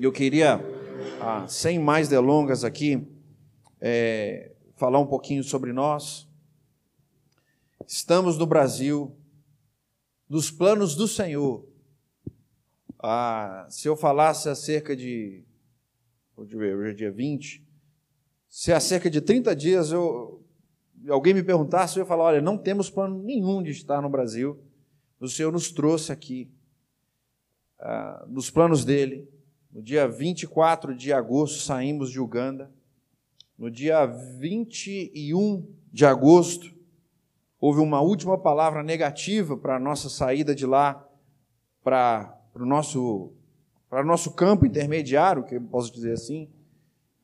Eu queria, ah, sem mais delongas aqui, é, falar um pouquinho sobre nós. Estamos no Brasil, nos planos do Senhor. Ah, se eu falasse acerca de. Hoje é dia 20. Se há cerca de 30 dias eu, alguém me perguntasse, eu ia falar: olha, não temos plano nenhum de estar no Brasil. O Senhor nos trouxe aqui, ah, nos planos dele. No dia 24 de agosto saímos de Uganda. No dia 21 de agosto, houve uma última palavra negativa para a nossa saída de lá para o nosso, para nosso campo intermediário, que eu posso dizer assim,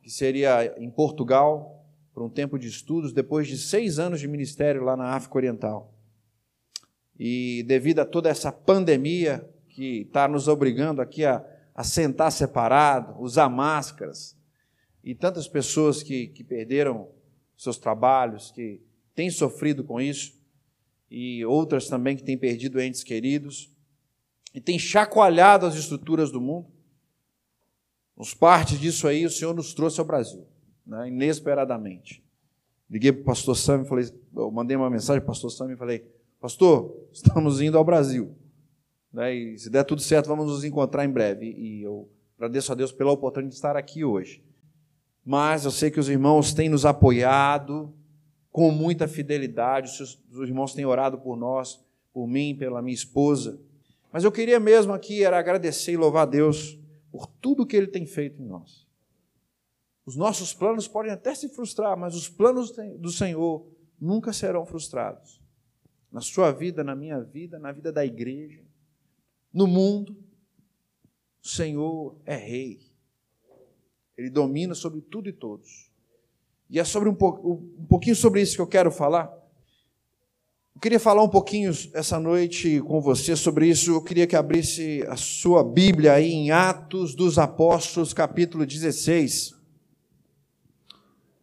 que seria em Portugal, por um tempo de estudos, depois de seis anos de ministério lá na África Oriental. E devido a toda essa pandemia que está nos obrigando aqui a, a sentar separado, usar máscaras, e tantas pessoas que, que perderam seus trabalhos, que têm sofrido com isso, e outras também que têm perdido entes queridos, e têm chacoalhado as estruturas do mundo. Nos parte disso aí, o Senhor nos trouxe ao Brasil, né, inesperadamente. Liguei para o pastor Sam e falei, eu mandei uma mensagem para o pastor Sam e falei, pastor, estamos indo ao Brasil. Né, e se der tudo certo, vamos nos encontrar em breve. E eu agradeço a Deus pela oportunidade de estar aqui hoje mas eu sei que os irmãos têm nos apoiado com muita fidelidade, os, irmãos têm orado por nós, por mim, pela minha esposa. Mas eu queria mesmo aqui era agradecer e louvar a Deus por tudo que Ele tem feito em nós. Os nossos planos podem até se frustrar, mas os planos do Senhor nunca serão frustrados. Na sua vida, na minha vida, na vida da igreja, no mundo, o Senhor é Rei. Ele domina sobre tudo e todos. E é sobre um, um pouquinho sobre isso que eu quero falar. Eu queria falar um pouquinho essa noite com você sobre isso. Eu queria que abrisse a sua Bíblia aí em Atos dos Apóstolos, capítulo 16.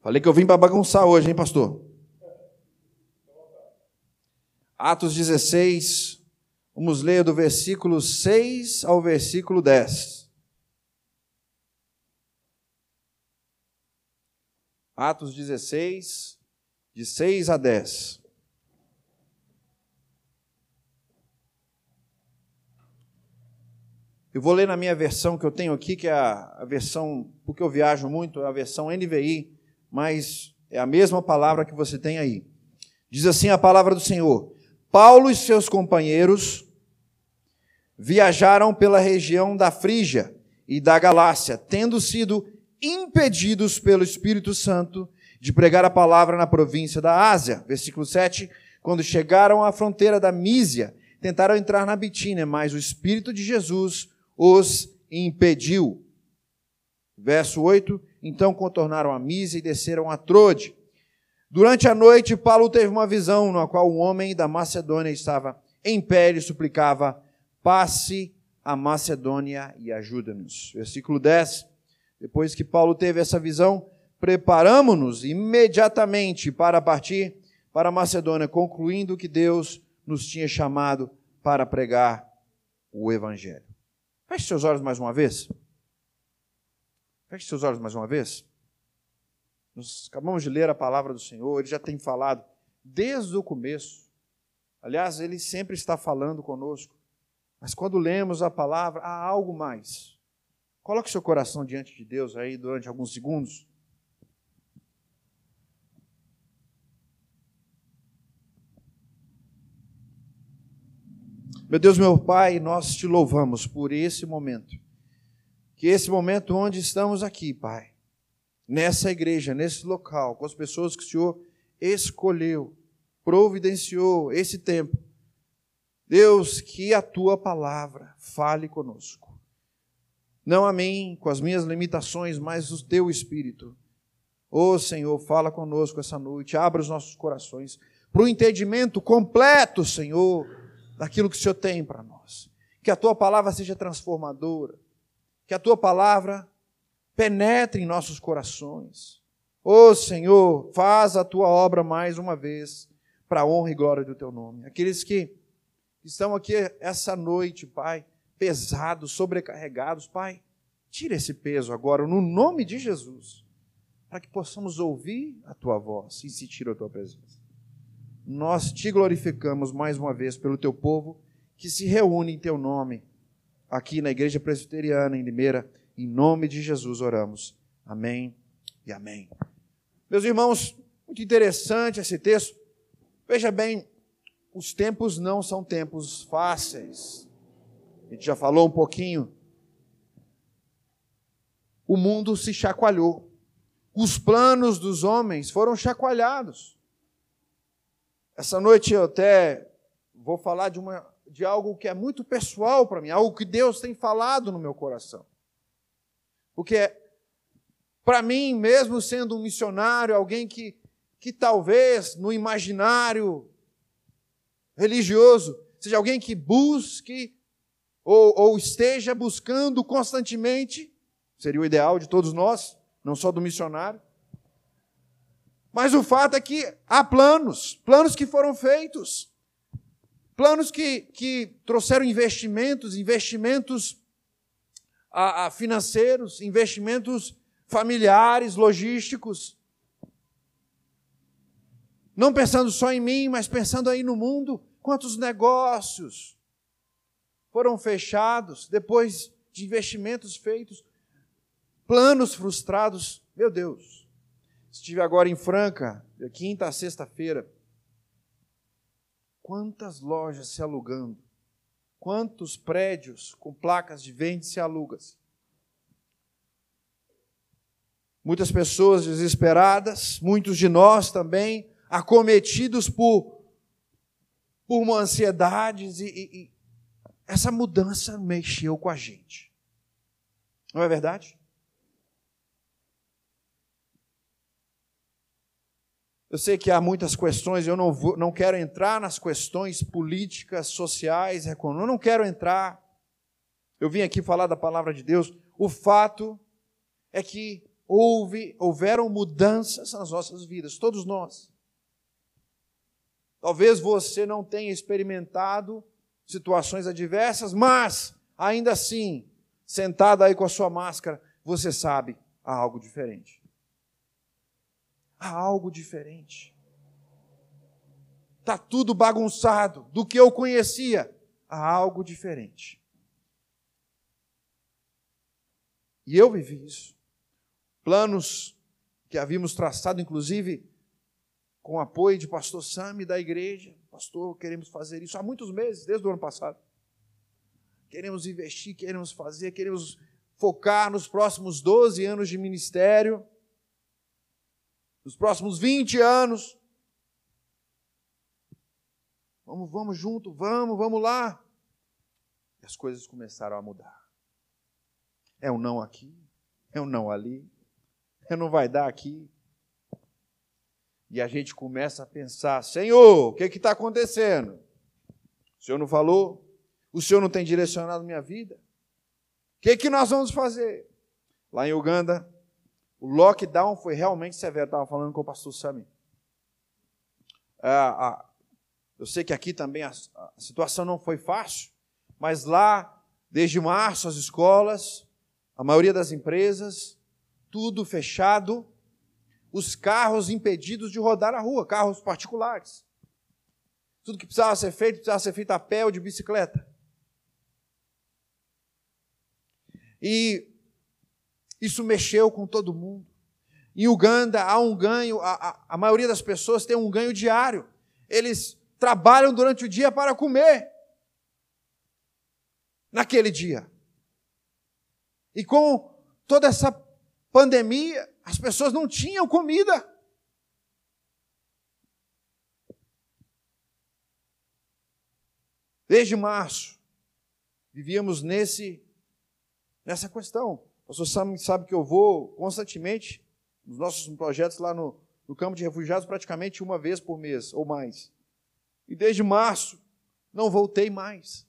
Falei que eu vim para bagunçar hoje, hein, pastor? Atos 16, vamos ler do versículo 6 ao versículo 10. Atos 16, de 6 a 10. Eu vou ler na minha versão que eu tenho aqui, que é a, versão, porque eu viajo muito, é a versão NVI, mas é a mesma palavra que você tem aí. Diz assim a palavra do Senhor: Paulo e seus companheiros viajaram pela região da Frígia e da Galácia, tendo sido impedidos pelo Espírito Santo de pregar a palavra na província da Ásia. Versículo 7. Quando chegaram à fronteira da Mísia, tentaram entrar na Bitínia, mas o Espírito de Jesus os impediu. Verso 8. Então contornaram a Mísia e desceram a Trode. Durante a noite, Paulo teve uma visão na qual um homem da Macedônia estava em pé e suplicava: passe a Macedônia e ajuda-nos. Versículo 10. Depois que Paulo teve essa visão, preparamos-nos imediatamente para partir para a Macedônia, concluindo que Deus nos tinha chamado para pregar o Evangelho. Feche seus olhos mais uma vez. Feche seus olhos mais uma vez. Nós acabamos de ler a palavra do Senhor, ele já tem falado desde o começo. Aliás, ele sempre está falando conosco. Mas quando lemos a palavra, há algo mais. Coloque seu coração diante de Deus aí durante alguns segundos. Meu Deus, meu Pai, nós te louvamos por esse momento. Que esse momento onde estamos aqui, Pai, nessa igreja, nesse local, com as pessoas que o Senhor escolheu, providenciou esse tempo. Deus, que a tua palavra fale conosco. Não a mim, com as minhas limitações, mas o teu espírito. Ô oh, Senhor, fala conosco essa noite, abra os nossos corações para o entendimento completo, Senhor, daquilo que o Senhor tem para nós. Que a tua palavra seja transformadora, que a tua palavra penetre em nossos corações. Ô oh, Senhor, faz a tua obra mais uma vez, para a honra e glória do teu nome. Aqueles que estão aqui essa noite, Pai, pesados, sobrecarregados, Pai. Tira esse peso agora, no nome de Jesus, para que possamos ouvir a tua voz e sentir a tua presença. Nós te glorificamos mais uma vez pelo teu povo que se reúne em teu nome, aqui na Igreja Presbiteriana em Limeira. Em nome de Jesus oramos. Amém e amém. Meus irmãos, muito interessante esse texto. Veja bem, os tempos não são tempos fáceis. A gente já falou um pouquinho. O mundo se chacoalhou. Os planos dos homens foram chacoalhados. Essa noite eu até vou falar de, uma, de algo que é muito pessoal para mim, algo que Deus tem falado no meu coração. Porque, para mim, mesmo sendo um missionário, alguém que, que talvez no imaginário religioso seja alguém que busque ou, ou esteja buscando constantemente, seria o ideal de todos nós, não só do missionário. Mas o fato é que há planos, planos que foram feitos, planos que, que trouxeram investimentos, investimentos a, a financeiros, investimentos familiares, logísticos. Não pensando só em mim, mas pensando aí no mundo, quantos negócios, foram fechados depois de investimentos feitos, planos frustrados. Meu Deus, estive agora em Franca, de quinta a sexta-feira. Quantas lojas se alugando, quantos prédios com placas de vende se alugas. Muitas pessoas desesperadas, muitos de nós também acometidos por, por uma ansiedade e, e, essa mudança mexeu com a gente. Não é verdade? Eu sei que há muitas questões, eu não, vou, não quero entrar nas questões políticas, sociais, econômicas, eu não quero entrar. Eu vim aqui falar da palavra de Deus. O fato é que houve, houveram mudanças nas nossas vidas, todos nós. Talvez você não tenha experimentado situações adversas, mas, ainda assim, sentado aí com a sua máscara, você sabe, há algo diferente. Há algo diferente. Está tudo bagunçado. Do que eu conhecia, há algo diferente. E eu vivi isso. Planos que havíamos traçado, inclusive, com apoio de pastor Sami da igreja, Pastor, queremos fazer isso há muitos meses, desde o ano passado. Queremos investir, queremos fazer, queremos focar nos próximos 12 anos de ministério, nos próximos 20 anos. Vamos, vamos junto, vamos, vamos lá. E as coisas começaram a mudar. É um não aqui, é um não ali, é não vai dar aqui, e a gente começa a pensar: Senhor, o que está acontecendo? O Senhor não falou? O Senhor não tem direcionado minha vida? O que, que nós vamos fazer? Lá em Uganda, o lockdown foi realmente severo. Estava falando com o pastor Sami. Ah, eu sei que aqui também a, a situação não foi fácil, mas lá, desde março, as escolas, a maioria das empresas, tudo fechado, os carros impedidos de rodar na rua, carros particulares. Tudo que precisava ser feito, precisava ser feito a pé ou de bicicleta. E isso mexeu com todo mundo. Em Uganda há um ganho, a, a, a maioria das pessoas tem um ganho diário. Eles trabalham durante o dia para comer. Naquele dia. E com toda essa pandemia, as pessoas não tinham comida. Desde março, vivíamos nesse, nessa questão. Pastor sabe, sabe que eu vou constantemente nos nossos projetos lá no, no campo de refugiados, praticamente uma vez por mês ou mais. E desde março, não voltei mais.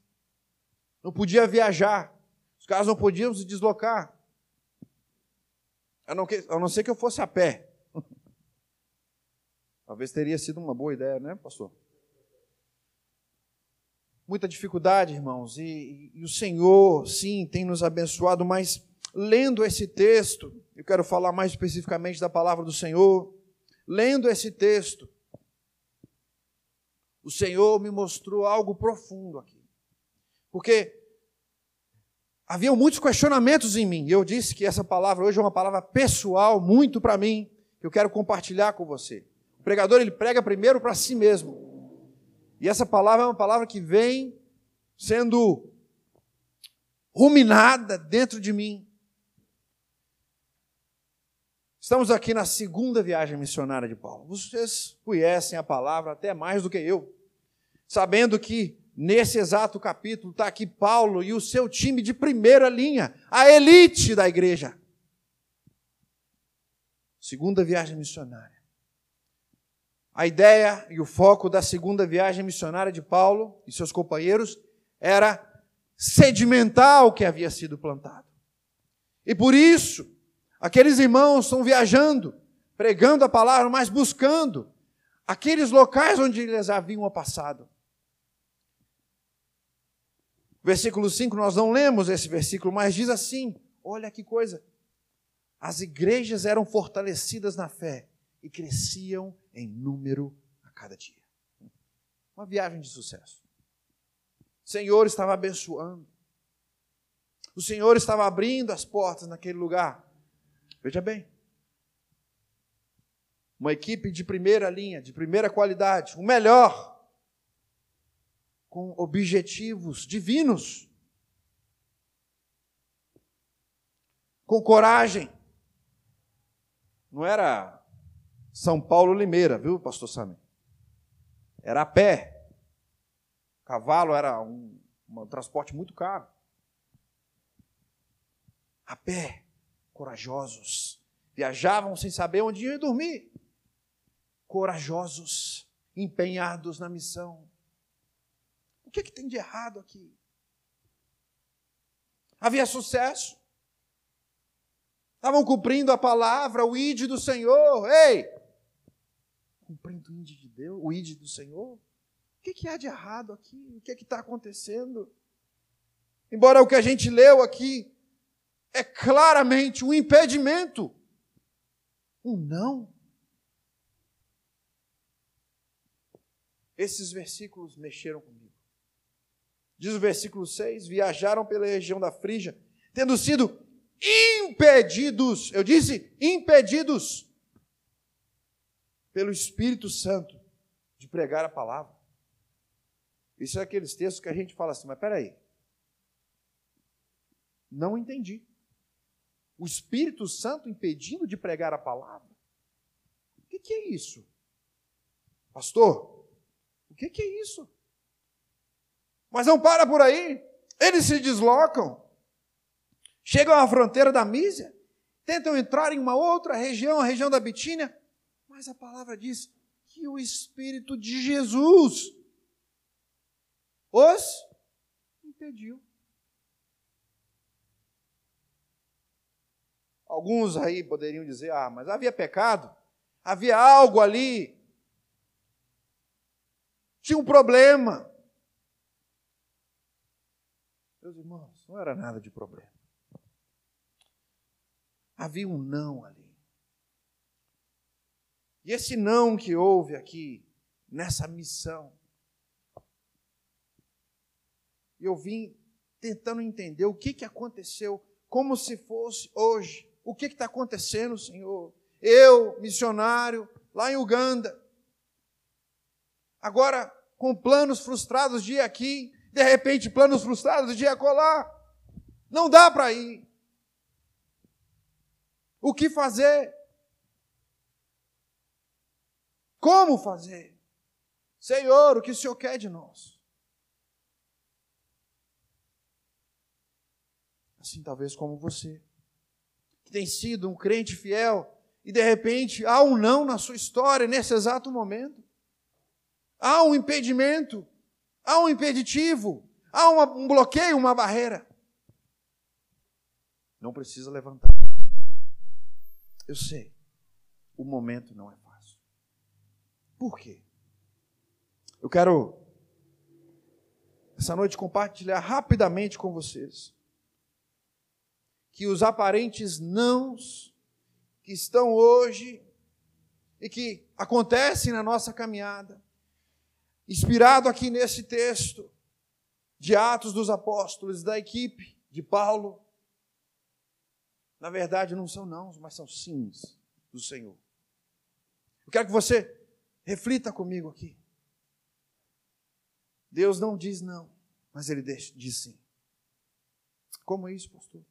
Não podia viajar. Os carros não podiam se deslocar. A não, que, a não ser que eu fosse a pé. Talvez teria sido uma boa ideia, né, pastor? Muita dificuldade, irmãos, e, e, o Senhor, sim, tem nos abençoado, mas lendo esse texto, eu quero falar mais especificamente da palavra do Senhor. Lendo esse texto, o Senhor me mostrou algo profundo aqui. Porque havia muitos questionamentos em mim. Eu disse que essa palavra hoje é uma palavra pessoal, muito para mim, que eu quero compartilhar com você. O pregador ele prega primeiro para si mesmo. E essa palavra é uma palavra que vem sendo ruminada dentro de mim. Estamos aqui na segunda viagem missionária de Paulo. Vocês conhecem a palavra até mais do que eu, sabendo que nesse exato capítulo está aqui Paulo e o seu time de primeira linha, a elite da igreja. Segunda viagem missionária. A ideia e o foco da segunda viagem missionária de Paulo e seus companheiros era sedimentar o que havia sido plantado. E por isso, aqueles irmãos estão viajando, pregando a palavra, mas buscando aqueles locais onde eles haviam passado. Versículo 5, nós não lemos esse versículo, mas diz assim: olha que coisa. As igrejas eram fortalecidas na fé e cresciam em número a cada dia. Uma viagem de sucesso. O Senhor estava abençoando. O Senhor estava abrindo as portas naquele lugar. Veja bem. Uma equipe de primeira linha, de primeira qualidade, o melhor, com objetivos divinos, com coragem. Não era são Paulo Limeira, viu, pastor Sami? Era a pé. Cavalo era um, um transporte muito caro. A pé, corajosos. Viajavam sem saber onde iam dormir. Corajosos, empenhados na missão. O que, é que tem de errado aqui? Havia sucesso. Estavam cumprindo a palavra, o ide do Senhor. Ei, cumprindo o ID de Deus, o ID do Senhor? O que, que há de errado aqui? O que é está acontecendo? Embora o que a gente leu aqui é claramente um impedimento, um não. Esses versículos mexeram comigo. Diz o versículo 6: viajaram pela região da Frígia, tendo sido impedidos, eu disse impedidos pelo Espírito Santo de pregar a palavra. Isso é aqueles textos que a gente fala assim, mas peraí. Não entendi. O Espírito Santo impedindo de pregar a palavra? O que, que é isso? Pastor, o que, que é isso? Mas não para por aí. Eles se deslocam, chegam à fronteira da Mísia, tentam entrar em uma outra região, a região da Bitínia, mas a palavra diz que o Espírito de Jesus os impediu. Alguns aí poderiam dizer: ah, mas havia pecado, havia algo ali, tinha um problema. Meus irmãos, não era nada de problema. Havia um não ali. E esse não que houve aqui, nessa missão, eu vim tentando entender o que, que aconteceu, como se fosse hoje. O que está acontecendo, Senhor? Eu, missionário, lá em Uganda, agora com planos frustrados de ir aqui, de repente planos frustrados de ir acolá. Não dá para ir. O que fazer? Como fazer? Senhor, o que o Senhor quer de nós? Assim, talvez como você, tem sido um crente fiel e de repente há um não na sua história nesse exato momento. Há um impedimento, há um impeditivo, há uma, um bloqueio, uma barreira. Não precisa levantar. Eu sei, o momento não é fácil. Por quê? Eu quero, essa noite, compartilhar rapidamente com vocês que os aparentes nãos que estão hoje e que acontecem na nossa caminhada, inspirado aqui nesse texto de Atos dos Apóstolos, da equipe de Paulo, na verdade não são nãos, mas são sims do Senhor. Eu quero que você reflita comigo aqui. Deus não diz não, mas Ele diz sim. Como é isso, pastor?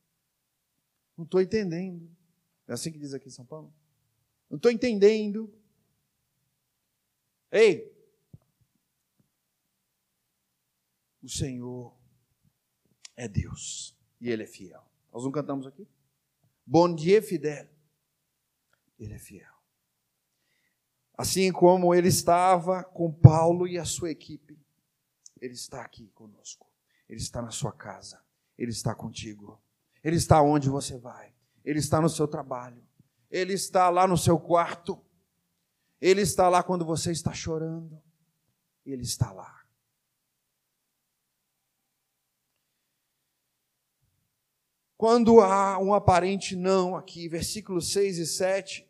Não estou entendendo. É assim que diz aqui em São Paulo? Não estou entendendo. Ei! O Senhor é Deus e Ele é fiel. Nós não cantamos aqui? Bom dia, fidel. Ele é fiel. Assim como ele estava com Paulo e a sua equipe, ele está aqui conosco. Ele está na sua casa. Ele está contigo. Ele está onde você vai. Ele está no seu trabalho. Ele está lá no seu quarto. Ele está lá quando você está chorando. Ele está lá. Quando há um aparente não aqui, versículos 6 e 7,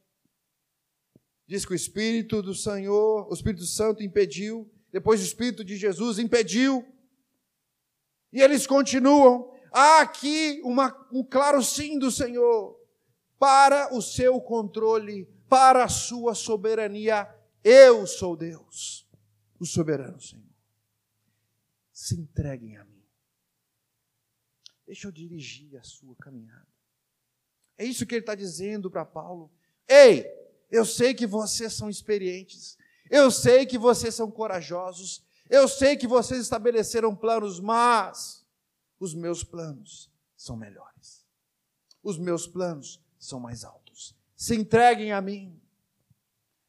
diz que o Espírito do Senhor, o Espírito Santo impediu, depois o Espírito de Jesus impediu, e eles continuam. Há aqui uma, um claro sim do Senhor para o seu controle, para a sua soberania. Eu sou Deus, o soberano Senhor. Se entreguem a mim. Deixa eu dirigir a sua caminhada. É isso que ele está dizendo para Paulo. Ei, eu sei que vocês são experientes, eu sei que vocês são corajosos, eu sei que vocês estabeleceram planos, mas os meus planos são melhores. Os meus planos são mais altos. Se entreguem a mim.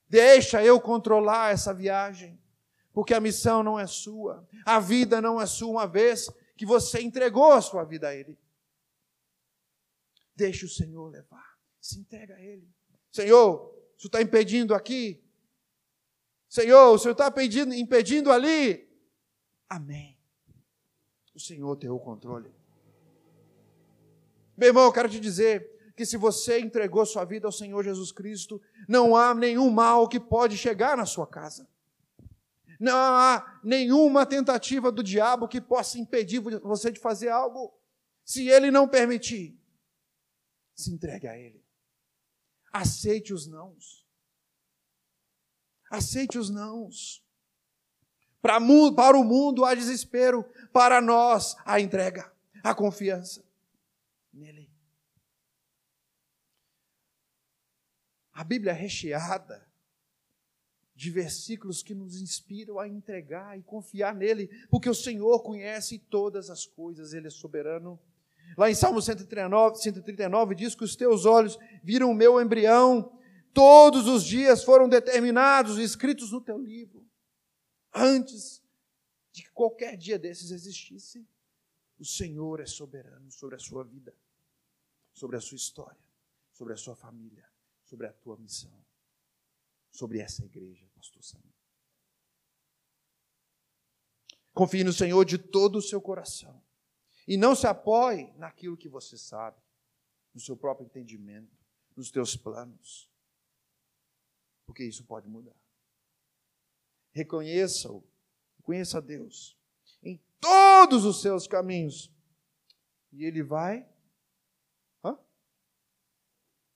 Deixa eu controlar essa viagem, porque a missão não é sua, a vida não é sua, uma vez que você entregou a sua vida a Ele. Deixe o Senhor levar. Se entrega a Ele. Senhor, o Senhor está impedindo aqui? Senhor, o Senhor está impedindo ali? Amém. O Senhor tem o controle. Meu irmão, eu quero te dizer que se você entregou sua vida ao Senhor Jesus Cristo, não há nenhum mal que pode chegar na sua casa. Não há nenhuma tentativa do diabo que possa impedir você de fazer algo. Se ele não permitir, se entregue a ele. Aceite os nãos. Aceite os nãos. Para, para o mundo há desespero, para nós a entrega, a confiança nele. A Bíblia é recheada de versículos que nos inspiram a entregar e confiar nele, porque o Senhor conhece todas as coisas, ele é soberano. Lá em Salmo 139, 139 diz que os teus olhos viram o meu embrião, todos os dias foram determinados e escritos no teu livro, antes de que qualquer dia desses existisse. O Senhor é soberano sobre a sua vida, sobre a sua história, sobre a sua família, sobre a tua missão, sobre essa igreja pastor Samuel. Confie no Senhor de todo o seu coração. E não se apoie naquilo que você sabe, no seu próprio entendimento, nos teus planos. Porque isso pode mudar. Reconheça-o, conheça Deus em todos os seus caminhos. E Ele vai hã?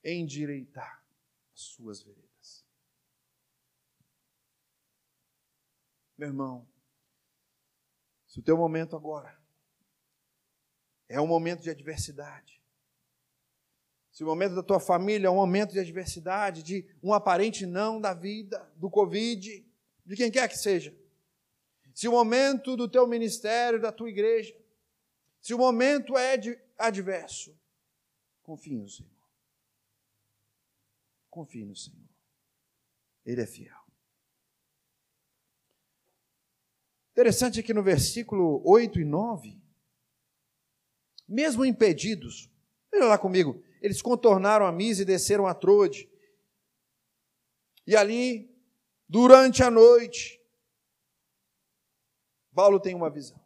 endireitar as suas veredas. Meu irmão, se o teu momento agora é um momento de adversidade, se o momento da tua família é um momento de adversidade, de um aparente não da vida, do Covid, de quem quer que seja, se o momento do teu ministério, da tua igreja, se o momento é adverso, confie no Senhor. Confie no Senhor. Ele é fiel. Interessante que no versículo 8 e 9, mesmo impedidos, olha lá comigo, eles contornaram a Mise e desceram a Trode. E ali, durante a noite, Paulo tem uma visão.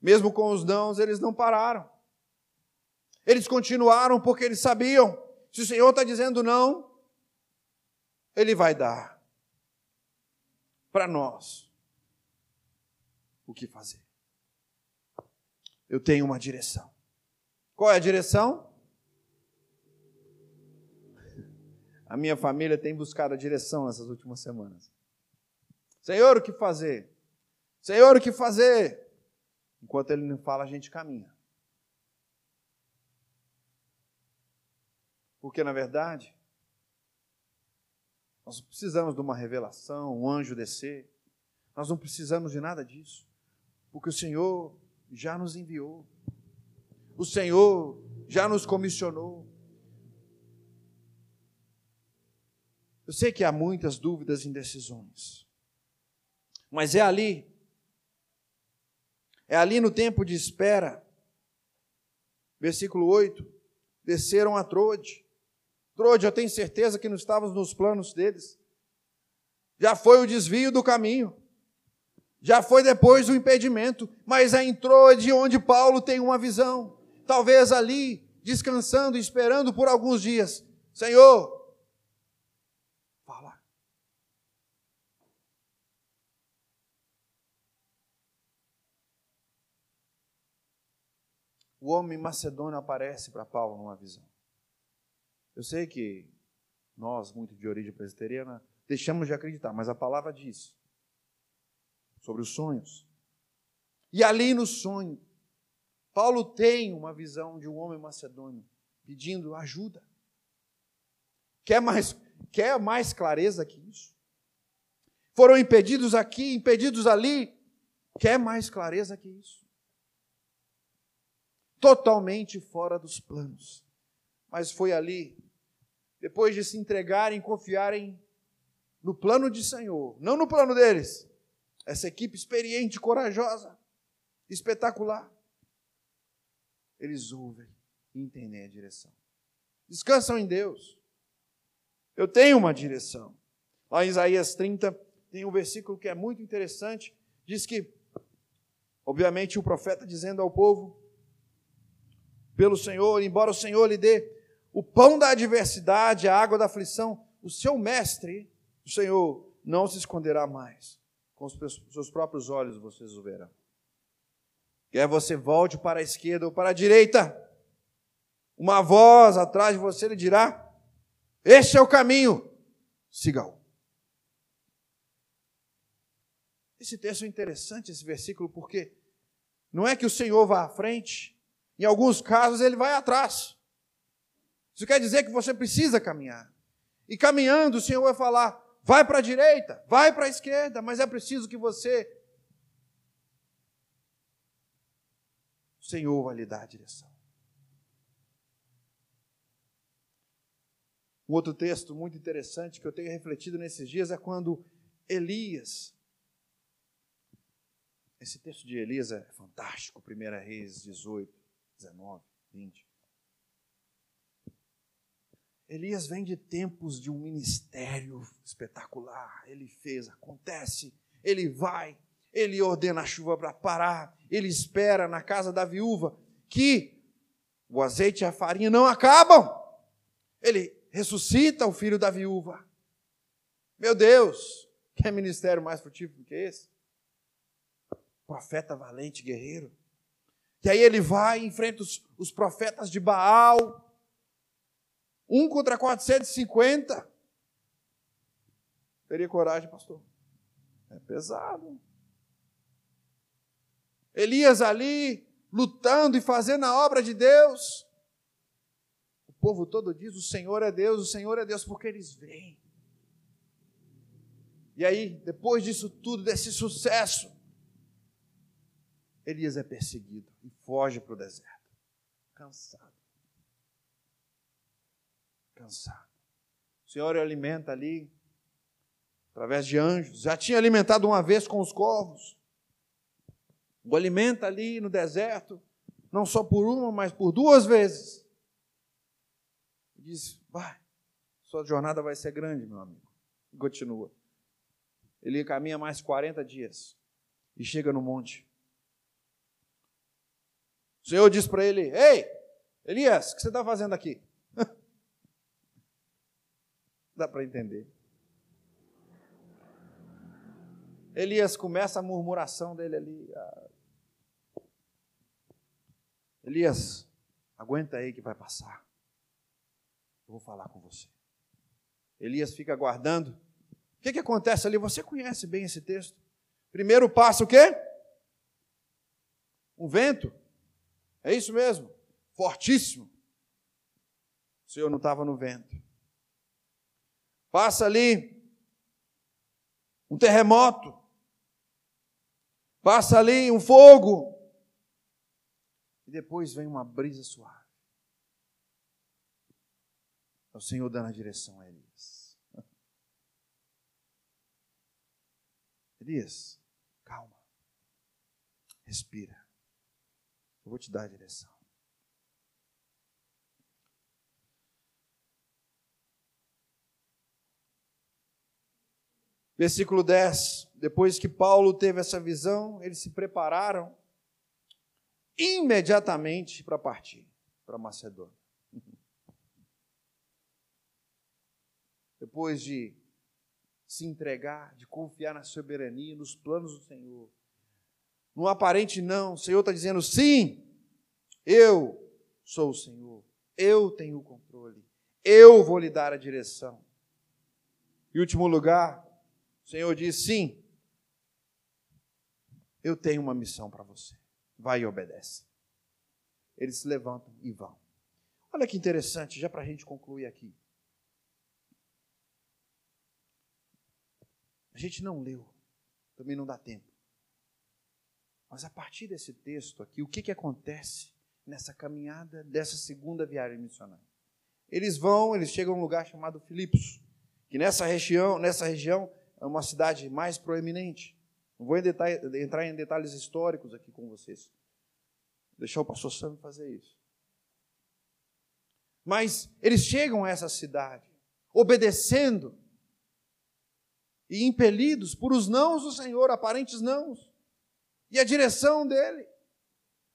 Mesmo com os dãos, eles não pararam. Eles continuaram porque eles sabiam: se o Senhor está dizendo não, Ele vai dar para nós o que fazer. Eu tenho uma direção. Qual é a direção? A minha família tem buscado a direção nessas últimas semanas. Senhor, o que fazer? Senhor, o que fazer? Enquanto ele não fala, a gente caminha. Porque, na verdade, nós precisamos de uma revelação, um anjo descer. Nós não precisamos de nada disso. Porque o Senhor já nos enviou. O Senhor já nos comissionou. Eu sei que há muitas dúvidas e indecisões. Mas é ali, é ali no tempo de espera, versículo 8: desceram a Trode. Trode, eu tenho certeza que não estávamos nos planos deles. Já foi o desvio do caminho, já foi depois o impedimento, mas é em Trode onde Paulo tem uma visão. Talvez ali, descansando, esperando por alguns dias. Senhor, o homem macedônio aparece para Paulo numa visão. Eu sei que nós, muito de origem presbiteriana, deixamos de acreditar, mas a palavra diz sobre os sonhos. E ali no sonho, Paulo tem uma visão de um homem macedônio pedindo ajuda. Quer mais, quer mais clareza que isso? Foram impedidos aqui, impedidos ali. Quer mais clareza que isso? Totalmente fora dos planos. Mas foi ali, depois de se entregarem, confiarem no plano de Senhor, não no plano deles. Essa equipe experiente, corajosa, espetacular. Eles ouvem e entendem a direção. Descansam em Deus. Eu tenho uma direção. Lá em Isaías 30 tem um versículo que é muito interessante. Diz que, obviamente, o profeta dizendo ao povo: pelo Senhor, embora o Senhor lhe dê o pão da adversidade, a água da aflição, o seu mestre, o Senhor, não se esconderá mais. Com os seus próprios olhos vocês o verão. Quer você volte para a esquerda ou para a direita, uma voz atrás de você lhe dirá: Este é o caminho, siga-o. Esse texto é interessante, esse versículo, porque não é que o Senhor vá à frente, em alguns casos, ele vai atrás. Isso quer dizer que você precisa caminhar. E caminhando, o Senhor vai falar: vai para a direita, vai para a esquerda, mas é preciso que você. O Senhor vai lhe dar a direção. Um outro texto muito interessante que eu tenho refletido nesses dias é quando Elias. Esse texto de Elias é fantástico, 1 Reis 18. 19, 20. Elias vem de tempos de um ministério espetacular. Ele fez, acontece, ele vai, ele ordena a chuva para parar, ele espera na casa da viúva que o azeite e a farinha não acabam. Ele ressuscita o filho da viúva. Meu Deus, que ministério mais frutífero que esse? Profeta valente, guerreiro. E aí ele vai enfrenta os, os profetas de Baal. Um contra 450. Teria coragem, pastor? É pesado. Elias ali, lutando e fazendo a obra de Deus. O povo todo diz: o Senhor é Deus, o Senhor é Deus, porque eles veem. E aí, depois disso tudo, desse sucesso, Elias é perseguido e foge para o deserto. Cansado. Cansado. O Senhor o alimenta ali, através de anjos. Já tinha alimentado uma vez com os corvos. O alimenta ali no deserto, não só por uma, mas por duas vezes. Diz: vai, sua jornada vai ser grande, meu amigo. E continua. Ele caminha mais 40 dias e chega no monte. O Senhor diz para ele: Ei, Elias, o que você está fazendo aqui? Dá para entender. Elias começa a murmuração dele ali. Ah. Elias, aguenta aí que vai passar. Eu vou falar com você. Elias fica aguardando. O que, que acontece ali? Você conhece bem esse texto. Primeiro passa o quê? Um vento. É isso mesmo. Fortíssimo. O Senhor não estava no vento. Passa ali um terremoto. Passa ali um fogo. E depois vem uma brisa suave. É o Senhor dando a direção a Elias. Elias, calma. Respira. Eu vou te dar a direção. Versículo 10. Depois que Paulo teve essa visão, eles se prepararam imediatamente para partir para Macedônia. Depois de se entregar, de confiar na soberania, nos planos do Senhor. No aparente não, o Senhor está dizendo sim, eu sou o Senhor, eu tenho o controle, eu vou lhe dar a direção. Em último lugar, o Senhor diz: sim, eu tenho uma missão para você. Vai e obedece. Eles se levantam e vão. Olha que interessante, já para a gente concluir aqui. A gente não leu, também não dá tempo. Mas a partir desse texto aqui, o que, que acontece nessa caminhada dessa segunda viagem missionária? Eles vão, eles chegam a um lugar chamado Filipos, que nessa região, nessa região é uma cidade mais proeminente. Não vou entrar em detalhes históricos aqui com vocês. Deixar o pastor Sam fazer isso. Mas eles chegam a essa cidade, obedecendo e impelidos por os nãos do Senhor, aparentes nãos, e a direção dele,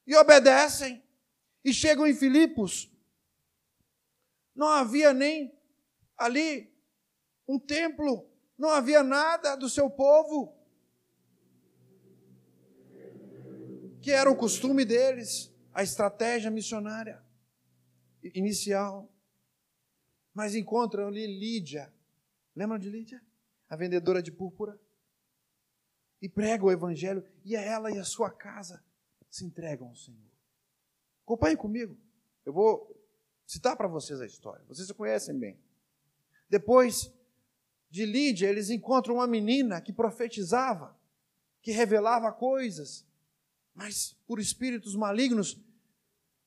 e obedecem, e chegam em Filipos. Não havia nem ali um templo não havia nada do seu povo, que era o costume deles, a estratégia missionária inicial. Mas encontram ali Lídia. Lembram de Lídia? A vendedora de púrpura. E prega o evangelho, e a ela e a sua casa se entregam ao Senhor. Acompanhe comigo. Eu vou citar para vocês a história. Vocês conhecem bem. Depois, de Lídia, eles encontram uma menina que profetizava, que revelava coisas, mas por espíritos malignos,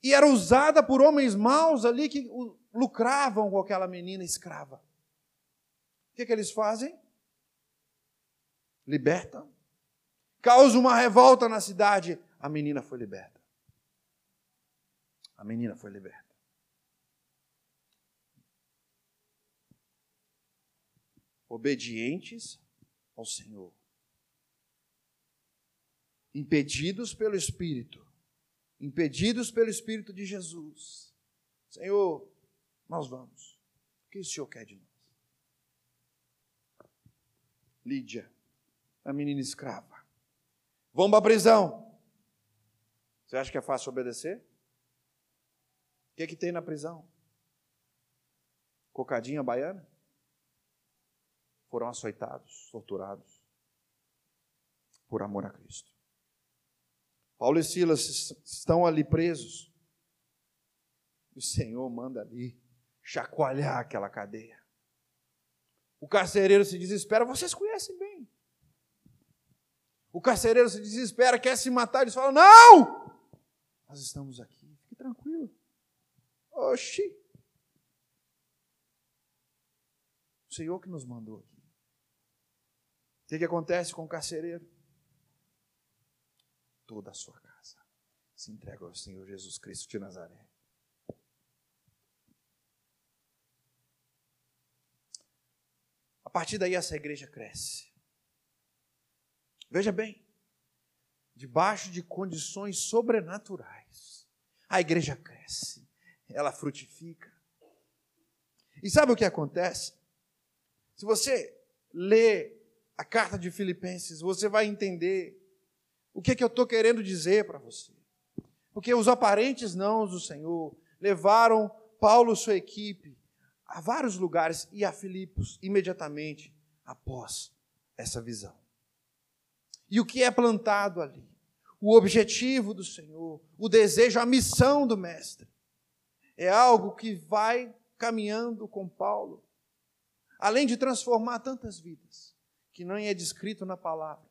e era usada por homens maus ali que lucravam com aquela menina escrava. O que, que eles fazem? Libertam. Causa uma revolta na cidade. A menina foi liberta. A menina foi liberta. obedientes ao Senhor, impedidos pelo Espírito, impedidos pelo Espírito de Jesus. Senhor, nós vamos. O que o Senhor quer de nós? Lídia, a menina escrava. Vamos para a prisão. Você acha que é fácil obedecer? O que, é que tem na prisão? Cocadinha baiana? foram açoitados, torturados por amor a Cristo. Paulo e Silas estão ali presos. O Senhor manda ali chacoalhar aquela cadeia. O carcereiro se desespera, vocês conhecem. O carcereiro se desespera, quer se matar, eles falam: Não! Nós estamos aqui, fique tranquilo. Oxi. O Senhor que nos mandou aqui. O que, que acontece com o carcereiro? Toda a sua casa se entrega ao Senhor Jesus Cristo de Nazaré. A partir daí, essa igreja cresce. Veja bem, debaixo de condições sobrenaturais, a igreja cresce, ela frutifica. E sabe o que acontece? Se você lê a carta de Filipenses, você vai entender o que, é que eu estou querendo dizer para você. Porque os aparentes não do Senhor levaram Paulo e sua equipe a vários lugares e a Filipos imediatamente após essa visão. E o que é plantado ali? O objetivo do Senhor, o desejo, a missão do Mestre. É algo que vai caminhando com Paulo, além de transformar tantas vidas, que não é descrito na palavra.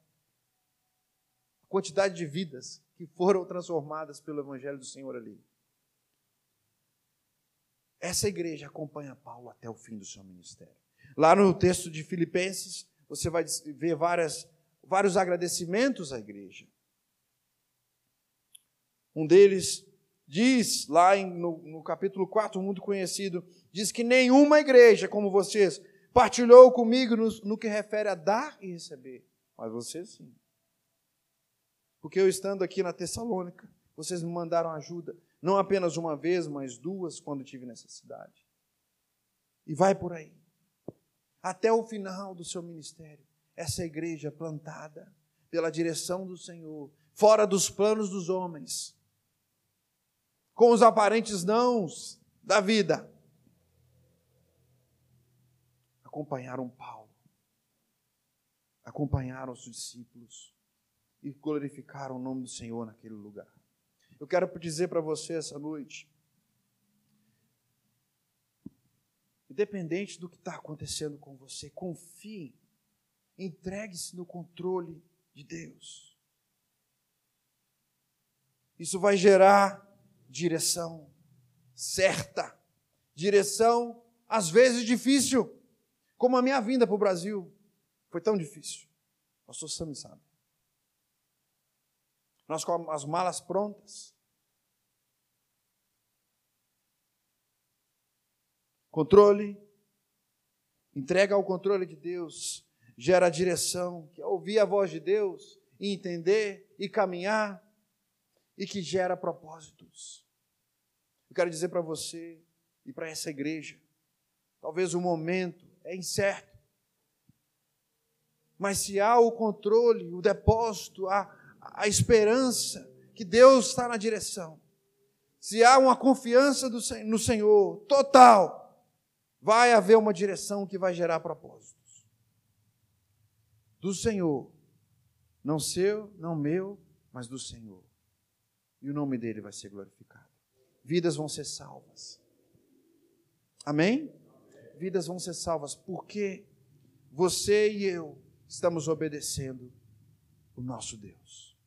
A quantidade de vidas que foram transformadas pelo Evangelho do Senhor ali. Essa igreja acompanha Paulo até o fim do seu ministério. Lá no texto de Filipenses, você vai ver várias, vários agradecimentos à igreja. Um deles diz, lá em, no, no capítulo 4, muito conhecido, diz que nenhuma igreja como vocês partilhou comigo no, no que refere a dar e receber. Mas vocês sim. Porque eu estando aqui na Tessalônica, vocês me mandaram ajuda, não apenas uma vez, mas duas quando tive necessidade. E vai por aí. Até o final do seu ministério, essa igreja plantada pela direção do Senhor, fora dos planos dos homens, com os aparentes nãos da vida, acompanharam Paulo, acompanharam os discípulos, e glorificaram o nome do Senhor naquele lugar. Eu quero dizer para você essa noite, independente do que está acontecendo com você, confie, entregue-se no controle de Deus. Isso vai gerar direção certa, direção às vezes difícil, como a minha vinda para o Brasil foi tão difícil. Pastor Sam sabe. Nós com as malas prontas. Controle, entrega ao controle de Deus, gera direção, que é ouvir a voz de Deus e entender e caminhar e que gera propósitos. Eu quero dizer para você e para essa igreja, talvez o momento é incerto, mas se há o controle, o depósito, a, a esperança que Deus está na direção, se há uma confiança do, no Senhor total, vai haver uma direção que vai gerar propósitos. Do Senhor, não seu, não meu, mas do Senhor. E o nome dele vai ser glorificado. Vidas vão ser salvas. Amém? Vidas vão ser salvas porque você e eu estamos obedecendo o nosso Deus.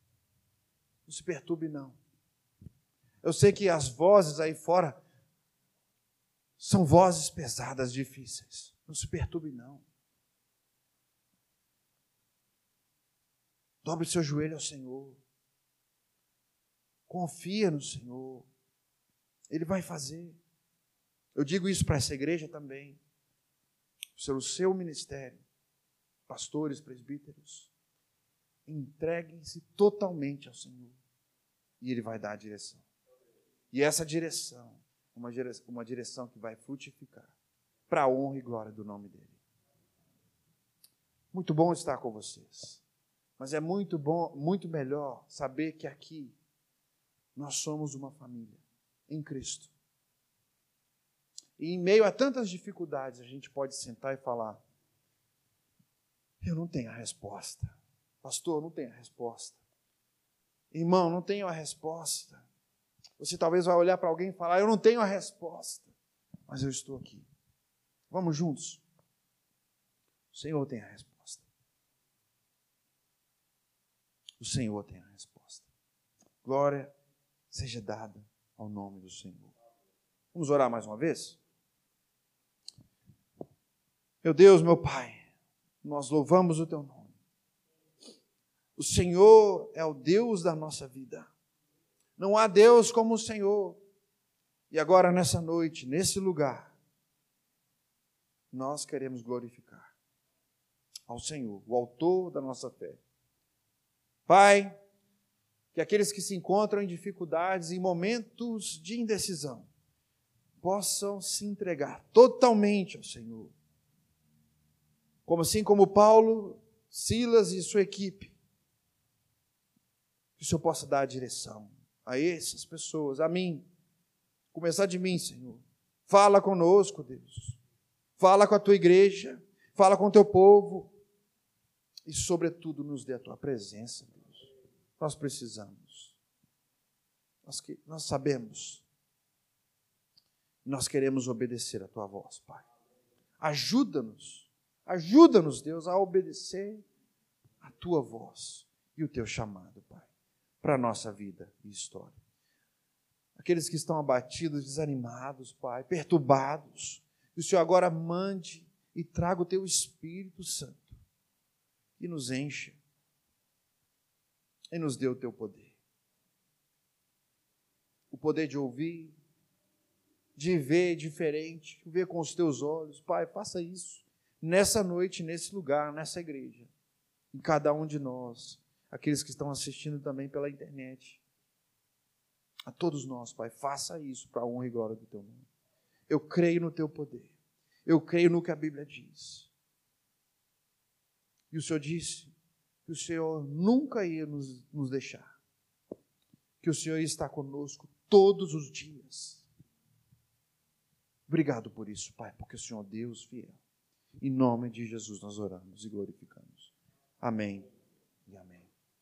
Não se perturbe, não. Eu sei que as vozes aí fora são vozes pesadas, difíceis. Não se perturbe, não. Dobre seu joelho ao Senhor. Confia no Senhor. Ele vai fazer. Eu digo isso para essa igreja também. Pelo seu ministério, pastores, presbíteros. Entreguem-se totalmente ao Senhor. E Ele vai dar a direção. E essa direção, uma direção, uma direção que vai frutificar para a honra e glória do nome dEle. Muito bom estar com vocês. Mas é muito bom, muito melhor saber que aqui nós somos uma família em Cristo. E em meio a tantas dificuldades, a gente pode sentar e falar: Eu não tenho a resposta. Pastor, não tenho a resposta. Irmão, não tenho a resposta. Você talvez vai olhar para alguém e falar: Eu não tenho a resposta, mas eu estou aqui. Vamos juntos. O Senhor tem a resposta. O Senhor tem a resposta. Glória seja dada ao nome do Senhor. Vamos orar mais uma vez? Meu Deus, meu Pai, nós louvamos o Teu nome. O Senhor é o Deus da nossa vida. Não há Deus como o Senhor. E agora, nessa noite, nesse lugar, nós queremos glorificar ao Senhor, o Autor da nossa fé. Pai, que aqueles que se encontram em dificuldades, em momentos de indecisão, possam se entregar totalmente ao Senhor. Como assim como Paulo, Silas e sua equipe. Que o Senhor possa dar a direção a essas pessoas, a mim. Começar de mim, Senhor. Fala conosco, Deus. Fala com a tua igreja. Fala com o teu povo. E, sobretudo, nos dê a tua presença. Nós precisamos. Nós, que, nós sabemos. Nós queremos obedecer a tua voz, Pai. Ajuda-nos. Ajuda-nos, Deus, a obedecer a tua voz e o teu chamado, Pai, para a nossa vida e história. Aqueles que estão abatidos, desanimados, Pai, perturbados, que o Senhor agora mande e traga o teu Espírito Santo e nos encha e nos dê o teu poder. O poder de ouvir, de ver diferente, ver com os teus olhos. Pai, faça isso nessa noite, nesse lugar, nessa igreja, em cada um de nós, aqueles que estão assistindo também pela internet. A todos nós, Pai, faça isso para a honra e glória do teu nome. Eu creio no teu poder. Eu creio no que a Bíblia diz. E o Senhor disse que o Senhor nunca ia nos, nos deixar, que o Senhor estar conosco todos os dias. Obrigado por isso, Pai, porque o Senhor é Deus fiel. Em nome de Jesus nós oramos e glorificamos. Amém.